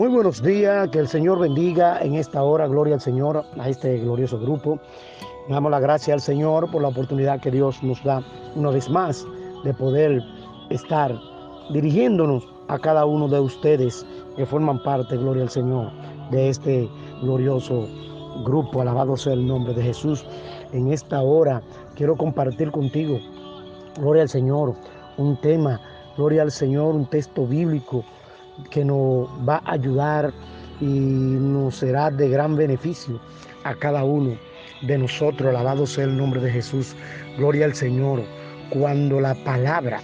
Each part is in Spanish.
Muy buenos días, que el Señor bendiga en esta hora, gloria al Señor, a este glorioso grupo. Damos la gracia al Señor por la oportunidad que Dios nos da una vez más de poder estar dirigiéndonos a cada uno de ustedes que forman parte, gloria al Señor, de este glorioso grupo. Alabado sea el nombre de Jesús. En esta hora quiero compartir contigo, gloria al Señor, un tema, gloria al Señor, un texto bíblico que nos va a ayudar y nos será de gran beneficio a cada uno de nosotros. Alabado sea el nombre de Jesús. Gloria al Señor. Cuando la palabra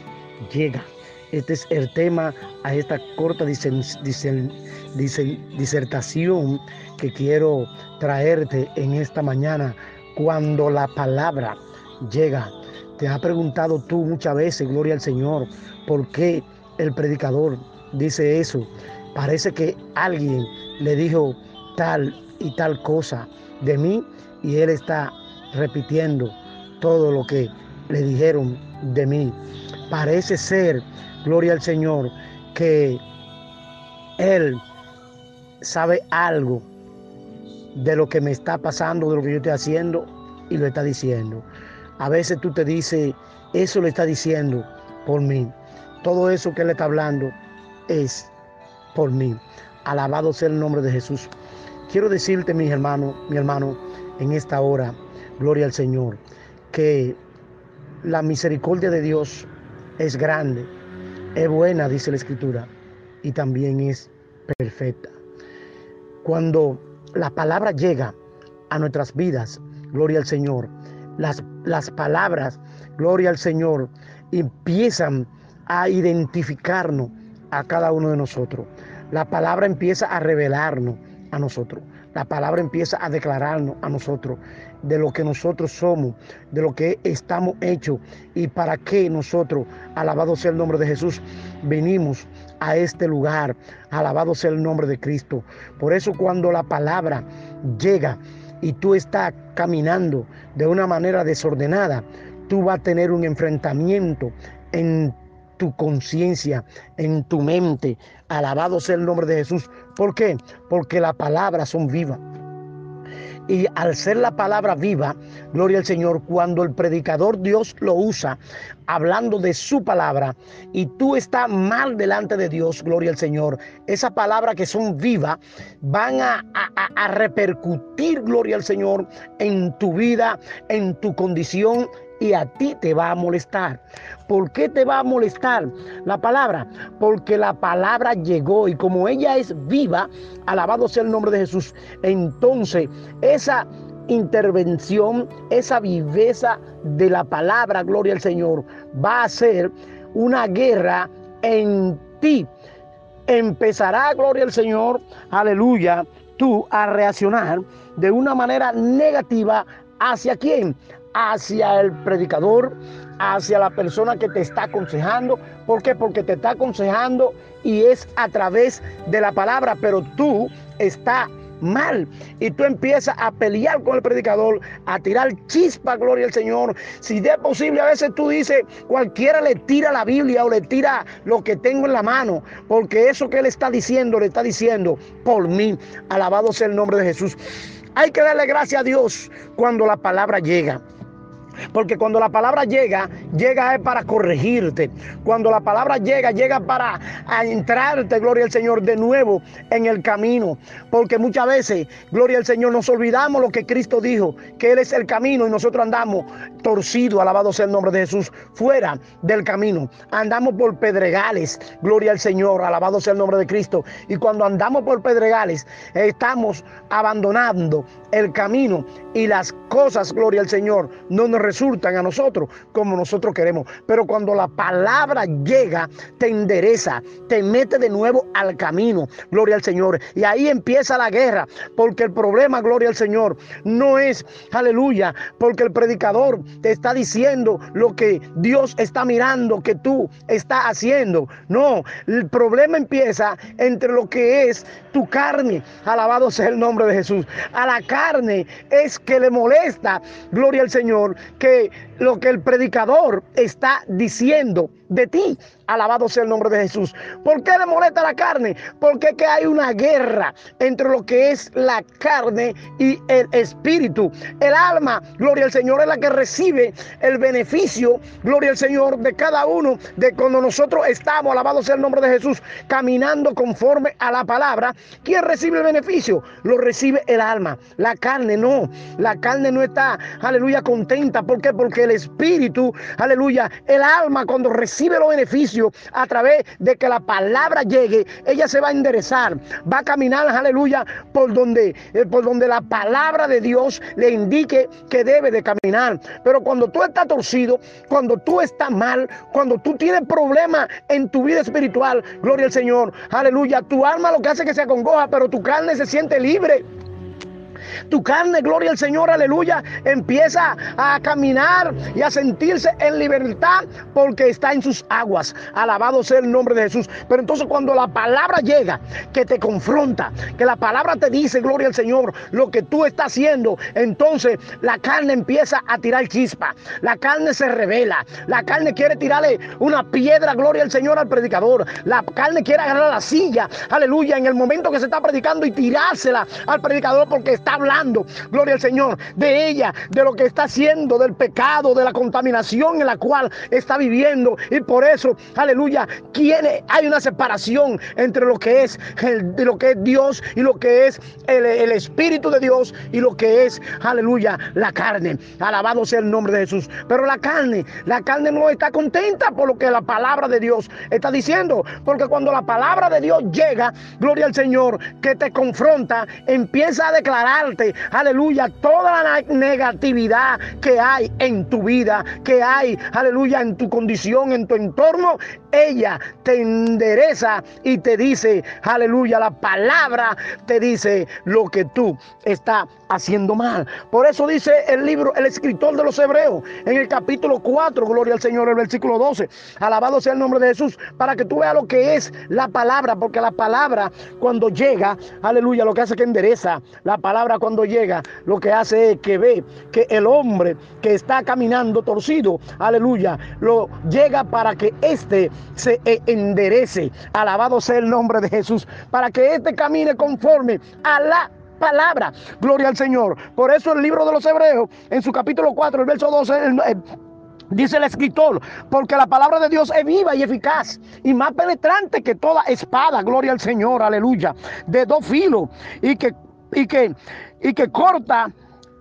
llega. Este es el tema a esta corta disertación que quiero traerte en esta mañana. Cuando la palabra llega. Te ha preguntado tú muchas veces, gloria al Señor, por qué el predicador dice eso. Parece que alguien le dijo tal y tal cosa de mí y él está repitiendo todo lo que le dijeron de mí. Parece ser, gloria al Señor, que él sabe algo de lo que me está pasando, de lo que yo estoy haciendo y lo está diciendo. A veces tú te dices, eso lo está diciendo por mí. Todo eso que él está hablando es por mí. Alabado sea el nombre de Jesús. Quiero decirte, mi hermano, mi hermano, en esta hora, gloria al Señor, que la misericordia de Dios es grande, es buena, dice la Escritura, y también es perfecta. Cuando la palabra llega a nuestras vidas, gloria al Señor, las, las palabras, gloria al Señor, empiezan a identificarnos a cada uno de nosotros. La palabra empieza a revelarnos a nosotros. La palabra empieza a declararnos a nosotros de lo que nosotros somos, de lo que estamos hechos y para qué nosotros, alabado sea el nombre de Jesús, venimos a este lugar. Alabado sea el nombre de Cristo. Por eso cuando la palabra llega y tú estás caminando de una manera desordenada, tú vas a tener un enfrentamiento en tu conciencia, en tu mente. Alabado sea el nombre de Jesús. ¿Por qué? Porque las palabras son vivas. Y al ser la palabra viva, gloria al Señor, cuando el predicador Dios lo usa, hablando de su palabra, y tú estás mal delante de Dios, gloria al Señor, esa palabra que son vivas van a, a, a repercutir, gloria al Señor, en tu vida, en tu condición y a ti te va a molestar. ¿Por qué te va a molestar la palabra? Porque la palabra llegó y como ella es viva, alabado sea el nombre de Jesús, entonces esa intervención, esa viveza de la palabra, gloria al Señor, va a ser una guerra en ti. Empezará, gloria al Señor, aleluya, tú a reaccionar de una manera negativa hacia quién? Hacia el predicador, hacia la persona que te está aconsejando. ¿Por qué? Porque te está aconsejando y es a través de la palabra, pero tú estás mal. Y tú empiezas a pelear con el predicador, a tirar chispa, gloria al Señor. Si es posible, a veces tú dices, cualquiera le tira la Biblia o le tira lo que tengo en la mano, porque eso que él está diciendo, le está diciendo por mí. Alabado sea el nombre de Jesús. Hay que darle gracias a Dios cuando la palabra llega. Porque cuando la palabra llega, llega para corregirte. Cuando la palabra llega, llega para entrarte, gloria al Señor, de nuevo en el camino. Porque muchas veces, gloria al Señor, nos olvidamos lo que Cristo dijo, que Él es el camino y nosotros andamos torcidos, alabado sea el nombre de Jesús, fuera del camino. Andamos por pedregales, gloria al Señor, alabado sea el nombre de Cristo. Y cuando andamos por pedregales, estamos abandonando el camino y las cosas, gloria al Señor, no nos resultan a nosotros como nosotros queremos. Pero cuando la palabra llega, te endereza, te mete de nuevo al camino, gloria al Señor. Y ahí empieza la guerra, porque el problema, gloria al Señor, no es, aleluya, porque el predicador te está diciendo lo que Dios está mirando que tú estás haciendo. No, el problema empieza entre lo que es tu carne. Alabado sea el nombre de Jesús. A la carne es que le molesta, gloria al Señor, que lo que el predicador está diciendo de ti. Alabado sea el nombre de Jesús. ¿Por qué le molesta la carne? Porque que hay una guerra entre lo que es la carne y el espíritu. El alma, gloria al Señor, es la que recibe el beneficio, gloria al Señor, de cada uno, de cuando nosotros estamos, alabado sea el nombre de Jesús, caminando conforme a la palabra. ¿Quién recibe el beneficio? Lo recibe el alma. La carne no. La carne no está, aleluya, contenta. ¿Por qué? Porque el espíritu, aleluya, el alma cuando recibe recibe los beneficios a través de que la palabra llegue, ella se va a enderezar, va a caminar, aleluya, por donde, eh, por donde la palabra de Dios le indique que debe de caminar. Pero cuando tú estás torcido, cuando tú estás mal, cuando tú tienes problemas en tu vida espiritual, gloria al Señor, aleluya, tu alma lo que hace que se acongoja, pero tu carne se siente libre. Tu carne, gloria al Señor, aleluya, empieza a caminar y a sentirse en libertad porque está en sus aguas. Alabado sea el nombre de Jesús. Pero entonces cuando la palabra llega, que te confronta, que la palabra te dice, gloria al Señor, lo que tú estás haciendo, entonces la carne empieza a tirar chispa. La carne se revela. La carne quiere tirarle una piedra, gloria al Señor, al predicador. La carne quiere agarrar la silla, aleluya, en el momento que se está predicando y tirársela al predicador porque está hablando, gloria al Señor, de ella, de lo que está haciendo, del pecado, de la contaminación en la cual está viviendo. Y por eso, aleluya, quiere, hay una separación entre lo que es el, de lo que es Dios y lo que es el, el Espíritu de Dios y lo que es, aleluya, la carne. Alabado sea el nombre de Jesús. Pero la carne, la carne no está contenta por lo que la palabra de Dios está diciendo. Porque cuando la palabra de Dios llega, gloria al Señor, que te confronta, empieza a declarar aleluya, toda la negatividad que hay en tu vida, que hay, aleluya, en tu condición, en tu entorno, ella te endereza y te dice, aleluya, la palabra te dice lo que tú estás haciendo mal. Por eso dice el libro, el escritor de los Hebreos, en el capítulo 4, gloria al Señor, el versículo 12, alabado sea el nombre de Jesús, para que tú veas lo que es la palabra, porque la palabra cuando llega, aleluya, lo que hace es que endereza, la palabra cuando llega, lo que hace es que ve que el hombre que está caminando torcido, aleluya, lo llega para que éste se enderece. Alabado sea el nombre de Jesús, para que éste camine conforme a la palabra. Gloria al Señor. Por eso el libro de los Hebreos, en su capítulo 4, el verso 12, Dice el escritor, porque la palabra de Dios es viva y eficaz y más penetrante que toda espada, gloria al Señor, aleluya, de dos filos y que, y que, y que corta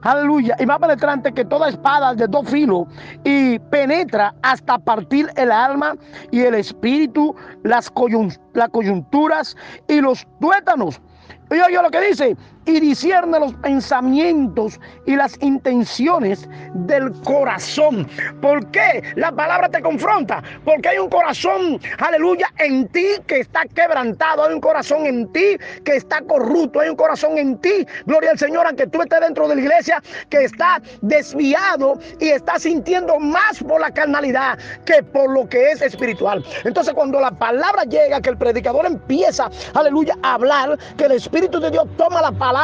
aleluya, y más penetrante que toda espada de dos filos, y penetra hasta partir el alma y el espíritu, las, las coyunturas y los tuétanos. Y oye lo que dice, y discierne los pensamientos y las intenciones del corazón. ¿Por qué la palabra te confronta? Porque hay un corazón, aleluya, en ti que está quebrantado, hay un corazón en ti que está corrupto, hay un corazón en ti, gloria al Señor, aunque tú estés dentro de la iglesia, que está desviado y está sintiendo más por la carnalidad que por lo que es espiritual. Entonces cuando la palabra llega, que el predicador empieza, aleluya, a hablar, que el Espíritu de Dios toma la palabra,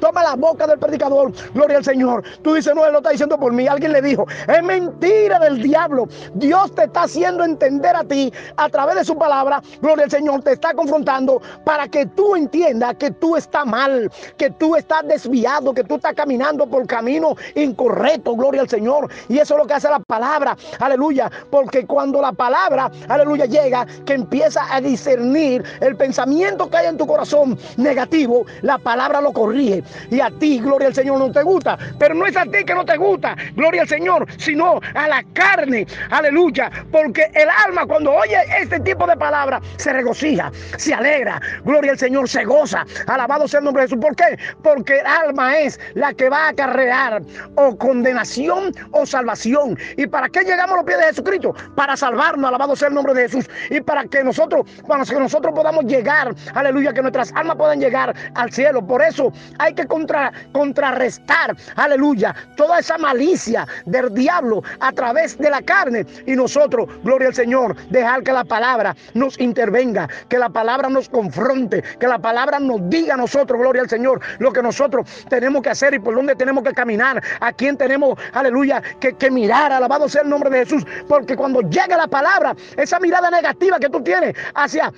toma la boca del predicador, gloria al Señor. Tú dices, no, él lo está diciendo por mí. Alguien le dijo, es mentira del diablo. Dios te está haciendo entender a ti a través de su palabra, gloria al Señor, te está confrontando para que tú entiendas que tú estás mal, que tú estás desviado, que tú estás caminando por camino incorrecto, gloria al Señor. Y eso es lo que hace la palabra, aleluya, porque cuando la palabra, aleluya, llega, que empieza a discernir el pensamiento que hay en tu corazón negativo, la palabra lo corrige. Y a ti, gloria al Señor, no te gusta. Pero no es a ti que no te gusta, gloria al Señor, sino a la carne. Aleluya. Porque el alma cuando oye este tipo de palabras se regocija, se alegra. Gloria al Señor, se goza. Alabado sea el nombre de Jesús. ¿Por qué? Porque el alma es la que va a acarrear o condenación o salvación. ¿Y para qué llegamos a los pies de Jesucristo? Para salvarnos. Alabado sea el nombre de Jesús. Y para que nosotros, para que nosotros podamos llegar, aleluya, que nuestras almas puedan llegar al cielo. Por eso hay que contra, contrarrestar, aleluya, toda esa malicia del diablo a través de la carne. Y nosotros, gloria al Señor, dejar que la palabra nos intervenga, que la palabra nos confronte, que la palabra nos diga a nosotros, gloria al Señor, lo que nosotros tenemos que hacer y por dónde tenemos que caminar, a quién tenemos, aleluya, que, que mirar, alabado sea el nombre de Jesús, porque cuando llega la palabra, esa mirada negativa que tú tienes hacia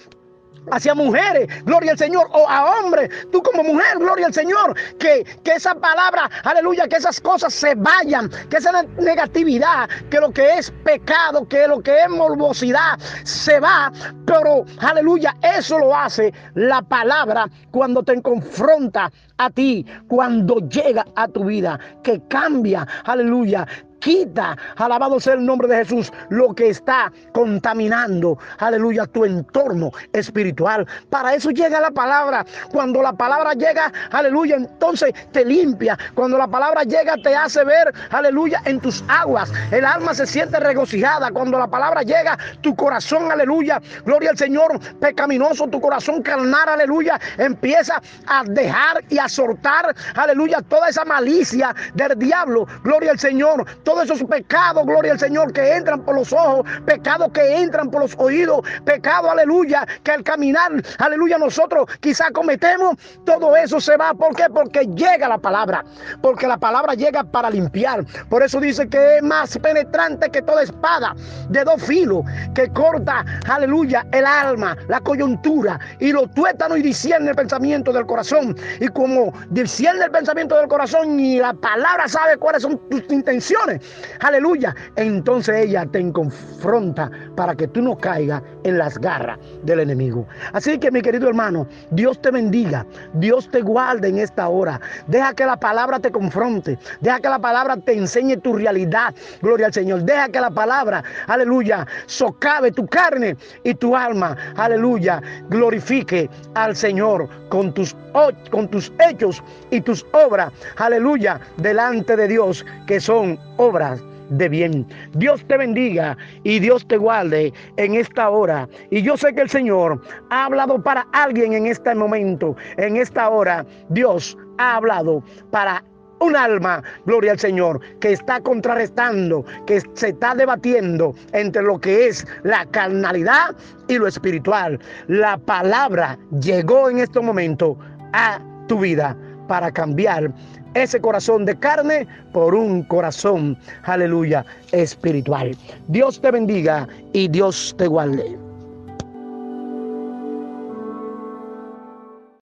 hacia mujeres, gloria al Señor, o a hombres, tú como mujer, gloria al Señor, que, que esa palabra, aleluya, que esas cosas se vayan, que esa negatividad, que lo que es pecado, que lo que es morbosidad, se va, pero aleluya, eso lo hace la palabra cuando te confronta a ti, cuando llega a tu vida, que cambia, aleluya, quita, alabado sea el nombre de Jesús, lo que está contaminando, aleluya, tu entorno espiritual. Para eso llega la palabra. Cuando la palabra llega, aleluya, entonces te limpia. Cuando la palabra llega, te hace ver, aleluya, en tus aguas. El alma se siente regocijada. Cuando la palabra llega, tu corazón, aleluya, gloria al Señor, pecaminoso, tu corazón carnal, aleluya, empieza a dejar y a soltar, aleluya, toda esa malicia del diablo, gloria al Señor todos esos pecados, gloria al Señor, que entran por los ojos, pecados que entran por los oídos, pecado, aleluya, que al caminar, aleluya, nosotros quizá cometemos, todo eso se va. ¿Por qué? Porque llega la palabra, porque la palabra llega para limpiar. Por eso dice que es más penetrante que toda espada de dos filos, que corta, aleluya, el alma, la coyuntura y los tuétanos y discierne el pensamiento del corazón. Y como discierne el pensamiento del corazón y la palabra sabe cuáles son tus intenciones, aleluya, entonces ella te confronta para que tú no caigas en las garras del enemigo. Así que mi querido hermano, Dios te bendiga, Dios te guarde en esta hora. Deja que la palabra te confronte, deja que la palabra te enseñe tu realidad, gloria al Señor. Deja que la palabra, aleluya, socave tu carne y tu alma, aleluya, glorifique al Señor con tus, con tus hechos y tus obras, aleluya, delante de Dios que son obras de bien. Dios te bendiga y Dios te guarde en esta hora. Y yo sé que el Señor ha hablado para alguien en este momento, en esta hora. Dios ha hablado para un alma, gloria al Señor, que está contrarrestando, que se está debatiendo entre lo que es la carnalidad y lo espiritual. La palabra llegó en este momento a tu vida para cambiar ese corazón de carne por un corazón, aleluya, espiritual. Dios te bendiga y Dios te guarde.